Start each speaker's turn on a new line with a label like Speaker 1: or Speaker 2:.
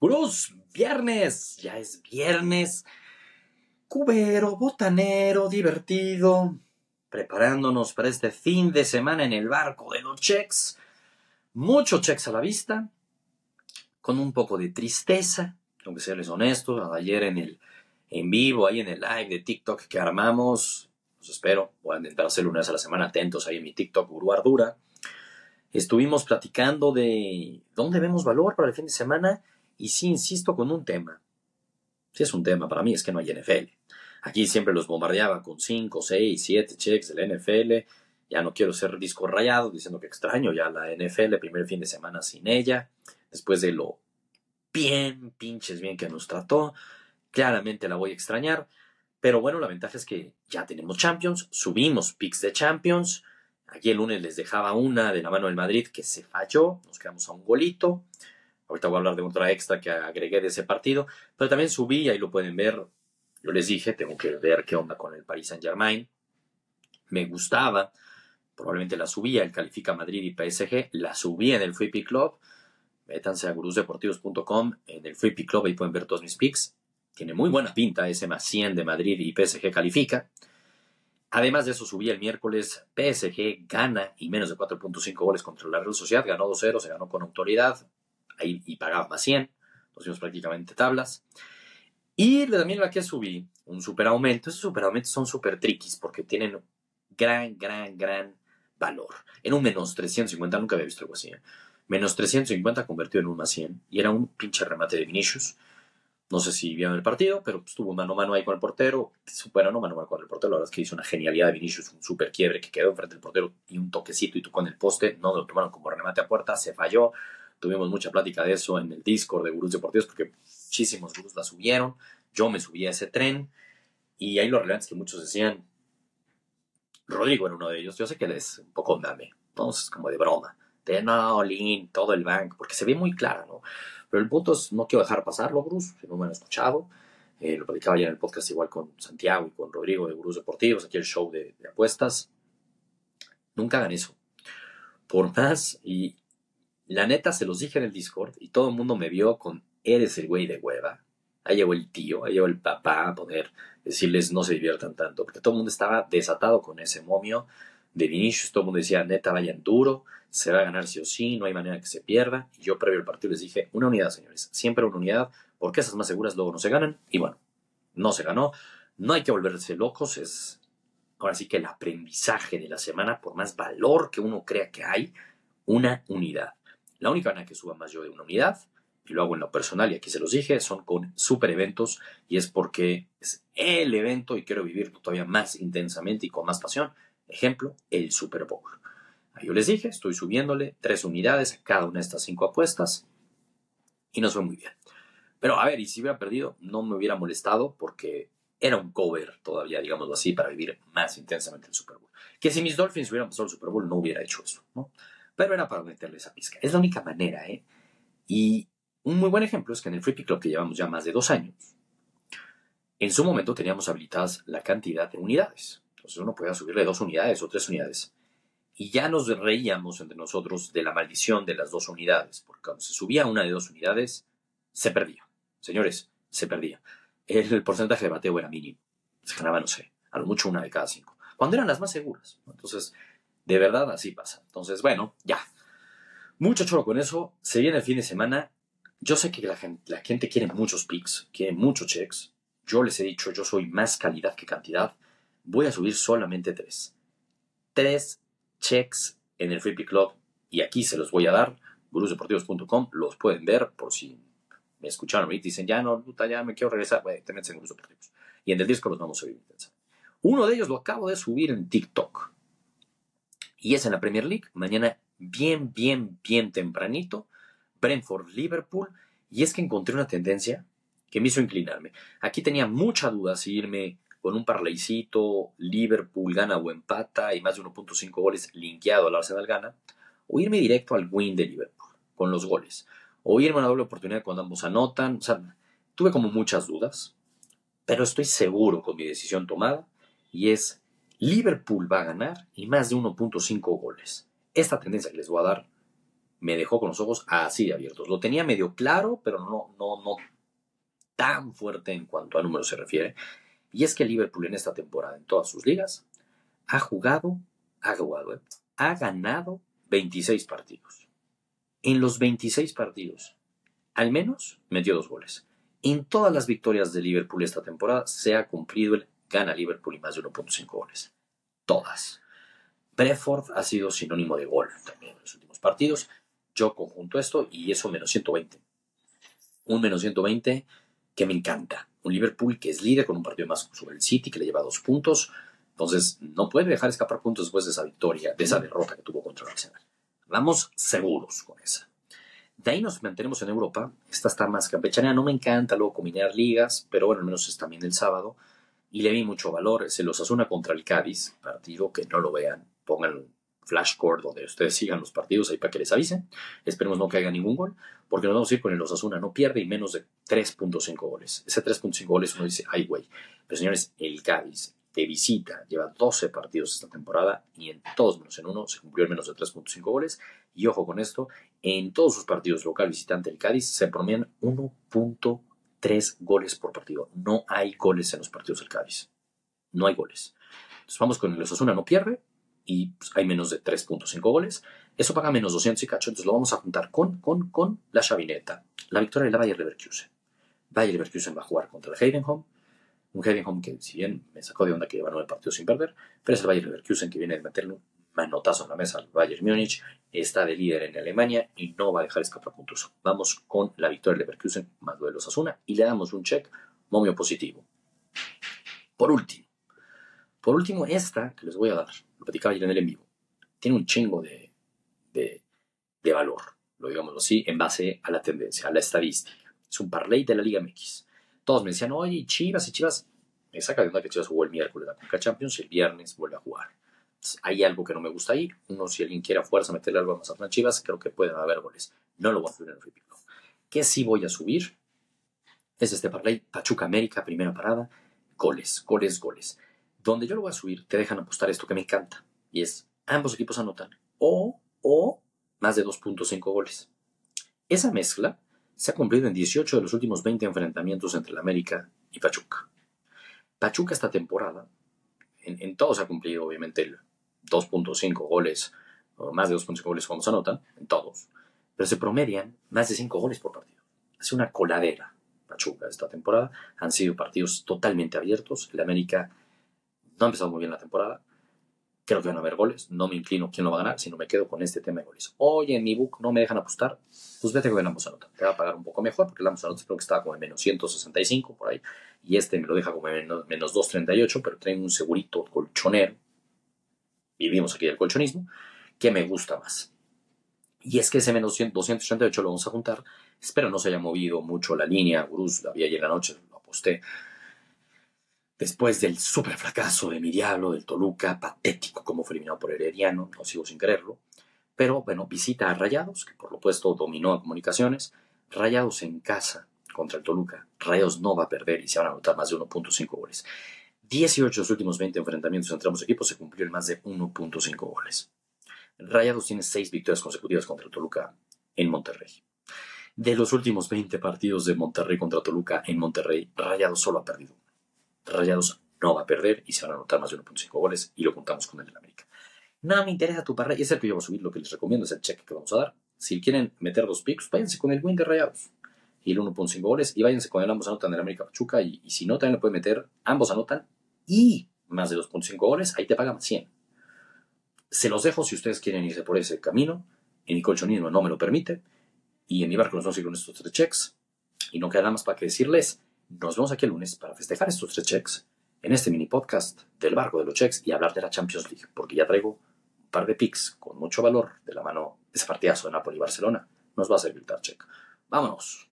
Speaker 1: Cruz, viernes, ya es viernes. Cubero, botanero, divertido. Preparándonos para este fin de semana en el barco de los checks. Muchos checks a la vista. Con un poco de tristeza. Tengo que serles honestos. Ayer en el en vivo, ahí en el live de TikTok que armamos. Los espero. Voy a intentar hacerlo una vez a la semana. Atentos ahí en mi TikTok, Guru Ardura. Estuvimos platicando de dónde vemos valor para el fin de semana y sí insisto con un tema. Si es un tema para mí es que no hay NFL. Aquí siempre los bombardeaba con 5, 6, 7 checks de la NFL. Ya no quiero ser disco rayado diciendo que extraño ya la NFL, primer fin de semana sin ella. Después de lo bien, pinches bien que nos trató. Claramente la voy a extrañar. Pero bueno, la ventaja es que ya tenemos Champions, subimos picks de Champions. Aquí el lunes les dejaba una de la mano del Madrid que se falló, nos quedamos a un golito. Ahorita voy a hablar de otra extra que agregué de ese partido, pero también subí, ahí lo pueden ver. Yo les dije, tengo que ver qué onda con el Paris Saint Germain. Me gustaba, probablemente la subía, el Califica Madrid y PSG, la subí en el Free Pick Club. Métanse a gurusdeportivos.com, en el Free Pick Club, ahí pueden ver todos mis picks. Tiene muy buena pinta ese más 100 de Madrid y PSG califica. Además de eso, subí el miércoles. PSG gana y menos de 4.5 goles contra la Real Sociedad. Ganó 2-0, se ganó con autoridad y pagaba más 100. Nos dimos prácticamente tablas. Y también la que subí, un super aumento. Esos super aumentos son super triquis porque tienen gran, gran, gran valor. En un menos 350, nunca había visto algo así. ¿eh? Menos 350 convertido en un más 100. Y era un pinche remate de Vinicius. No sé si vieron el partido, pero estuvo mano a mano ahí con el portero. Super no mano a mano con el portero. La verdad es que hizo una genialidad de Vinicius, un super quiebre que quedó enfrente del portero y un toquecito y tocó en el poste. No lo tomaron como remate a puerta, se falló. Tuvimos mucha plática de eso en el Discord de Gurús Deportivos porque muchísimos gurús la subieron. Yo me subí a ese tren y ahí lo relevante es que muchos decían, Rodrigo era uno de ellos. Yo sé que es un poco dame, ¿no? Es como de broma. De no, Lin, todo el bank, porque se ve muy clara, ¿no? Pero el punto es, no quiero dejar pasarlo, Bruce, si no me han escuchado. Eh, lo platicaba ya en el podcast igual con Santiago y con Rodrigo de Gurús Deportivos, aquí el show de, de apuestas. Nunca hagan eso. Por más, y la neta se los dije en el Discord y todo el mundo me vio con eres el güey de hueva. Ahí llegó el tío, ahí llegó el papá a poder decirles no se diviertan tanto, porque todo el mundo estaba desatado con ese momio de Vinicius, todo el mundo decía, neta, vayan duro, se va a ganar sí o sí, no hay manera que se pierda. Y yo previo al partido les dije, una unidad, señores, siempre una unidad, porque esas más seguras luego no se ganan. Y bueno, no se ganó. No hay que volverse locos, es ahora sí que el aprendizaje de la semana, por más valor que uno crea que hay, una unidad. La única manera que suba más yo de una unidad, y lo hago en lo personal, y aquí se los dije, son con super eventos, y es porque es el evento y quiero vivirlo todavía más intensamente y con más pasión. Ejemplo, el Super Bowl. Ahí yo les dije, estoy subiéndole tres unidades a cada una de estas cinco apuestas, y nos fue muy bien. Pero a ver, y si hubiera perdido, no me hubiera molestado porque era un cover todavía, digámoslo así, para vivir más intensamente el Super Bowl. Que si mis Dolphins hubieran pasado el Super Bowl, no hubiera hecho eso, ¿no? Pero era para meterle esa pizca. Es la única manera, ¿eh? Y un muy buen ejemplo es que en el Free Club, que llevamos ya más de dos años, en su momento teníamos habilitadas la cantidad de unidades. Entonces uno podía subirle dos unidades o tres unidades. Y ya nos reíamos entre nosotros de la maldición de las dos unidades, porque cuando se subía una de dos unidades, se perdía. Señores, se perdía. El porcentaje de bateo era mínimo. Se ganaba, no sé, a lo mucho una de cada cinco. Cuando eran las más seguras. Entonces, de verdad, así pasa. Entonces, bueno, ya. Mucho choro con eso. Se viene el fin de semana. Yo sé que la gente, quiere muchos picks, quiere muchos checks. Yo les he dicho, yo soy más calidad que cantidad. Voy a subir solamente tres. Tres checks en el Free Pick Club. Y aquí se los voy a dar. gurusdeportivos.com. Los pueden ver por si me escucharon y dicen, ya no, puta, ya me quiero regresar. Bueno, en Gurus Deportivos. Y en el disco los vamos a vivir. Uno de ellos lo acabo de subir en TikTok y es en la Premier League. Mañana bien, bien, bien tempranito. Brentford-Liverpool. Y es que encontré una tendencia que me hizo inclinarme. Aquí tenía mucha duda si irme con un parlaycito, Liverpool gana o empata y más de 1.5 goles linkeado al Arsenal gana, o irme directo al win de Liverpool con los goles, o irme a una doble oportunidad cuando ambos anotan. O sea, tuve como muchas dudas, pero estoy seguro con mi decisión tomada y es Liverpool va a ganar y más de 1.5 goles. Esta tendencia que les voy a dar me dejó con los ojos así de abiertos. Lo tenía medio claro, pero no, no, no tan fuerte en cuanto a números se refiere. Y es que Liverpool en esta temporada, en todas sus ligas, ha jugado, ha jugado, ¿eh? ha ganado 26 partidos. En los 26 partidos, al menos metió dos goles. En todas las victorias de Liverpool esta temporada se ha cumplido el gana Liverpool y más de 1.5 goles. Todas. Breford ha sido sinónimo de gol también en los últimos partidos. Yo conjunto esto y eso menos 120. Un menos 120 que me encanta. Un Liverpool que es líder con un partido más sobre el City, que le lleva dos puntos. Entonces, no puede dejar escapar puntos después de esa victoria, de esa derrota que tuvo contra el Arsenal. Vamos seguros con esa. De ahí nos mantenemos en Europa. Esta está más campechana. No me encanta luego combinar ligas, pero bueno, al menos es también el sábado. Y le vi mucho valor. Se los asuna contra el Cádiz, partido que no lo vean. Pongan flashcore donde ustedes sigan los partidos ahí para que les avisen. Esperemos no caiga ningún gol, porque nos vamos a ir con el Osasuna. No pierde y menos de 3.5 goles. Ese 3.5 goles uno dice, ay güey. Pero señores, el Cádiz de visita lleva 12 partidos esta temporada y en todos menos en uno se cumplió el menos de 3.5 goles. Y ojo con esto, en todos sus partidos local visitante el Cádiz se promedian 1.3 goles por partido. No hay goles en los partidos del Cádiz. No hay goles. Entonces vamos con el Osasuna, no pierde, y pues, hay menos de 3.5 goles. Eso paga menos 200 y cacho, entonces lo vamos a juntar con, con, con la chavineta. La victoria de la Bayer Leverkusen. Bayer Leverkusen va a jugar contra el Heidenheim. Un Heidenheim que, si bien me sacó de onda que lleva nueve partidos sin perder, pero es el Bayer Leverkusen que viene de meterle manotazo en la mesa al Bayern Múnich. Está de líder en Alemania y no va a dejar escapar puntos. Vamos con la victoria de Leverkusen más duelo Asuna y le damos un check momio positivo. Por último, por último, esta que les voy a dar lo platicaba ayer en el en vivo, tiene un chingo de, de, de, valor, lo digamos así, en base a la tendencia, a la estadística. Es un parlay de la Liga MX. Todos me decían, oye, Chivas y Chivas, me saca de que Chivas jugó el miércoles la Conca Champions el viernes vuelve a jugar. Hay algo que no me gusta ahí. Uno, si alguien quiere a fuerza meterle algo a Mazatlán Chivas, creo que pueden haber goles. No lo voy a subir en el free ¿Qué sí voy a subir? Es este parlay, Pachuca América, primera parada, goles, goles, goles donde yo lo voy a subir, te dejan apostar esto que me encanta. Y es, ambos equipos anotan. O, o, más de 2.5 goles. Esa mezcla se ha cumplido en 18 de los últimos 20 enfrentamientos entre la América y Pachuca. Pachuca esta temporada, en, en ha cumplido obviamente el 2.5 goles, o más de 2.5 goles como se anotan, en todos, pero se promedian más de 5 goles por partido. Es una coladera Pachuca esta temporada. Han sido partidos totalmente abiertos. El América no ha empezado muy bien la temporada. Creo que van a haber goles. No me inclino quién lo va a ganar, sino me quedo con este tema de goles. Oye, en mi book no me dejan apostar. Pues vete con el Ambos. Te va a pagar un poco mejor, porque el Ambos creo que estaba como en menos 165 por ahí. Y este me lo deja como en menos, 238, pero trae un segurito colchonero. Vivimos aquí del colchonismo, que me gusta más. Y es que ese menos 238 lo vamos a juntar. Espero no se haya movido mucho la línea. Bruce la vi ayer en la noche, lo aposté después del super fracaso de mi diablo, del Toluca, patético como fue eliminado por Herediano, no sigo sin quererlo. Pero bueno, visita a Rayados, que por lo puesto dominó a comunicaciones. Rayados en casa contra el Toluca. Rayados no va a perder y se van a anotar más de 1.5 goles. 18 de los últimos 20 enfrentamientos entre ambos equipos se cumplió en más de 1.5 goles. Rayados tiene 6 victorias consecutivas contra Toluca en Monterrey. De los últimos 20 partidos de Monterrey contra Toluca en Monterrey, Rayados solo ha perdido Rayados no va a perder y se van a anotar más de 1.5 goles y lo contamos con el América. No me interesa tu parlay, es el que yo voy a subir, lo que les recomiendo es el cheque que vamos a dar. Si quieren meter dos picks, váyanse con el win de Rayados y el 1.5 goles y váyanse con el ambos anotan en América Pachuca y, si no, también le pueden meter ambos anotan y más de 2.5 goles, ahí te pagan 100. Se los dejo si ustedes quieren irse por ese camino. En mi colchonismo no me lo permite. Y en mi barco nos vamos a ir con estos tres checks. Y no queda nada más para que decirles nos vemos aquí el lunes para festejar estos tres checks en este mini podcast del barco de los checks y hablar de la Champions League, porque ya traigo un par de picks con mucho valor de la mano de ese partidazo de Napoli y Barcelona. Nos va a servir dar check. Vámonos.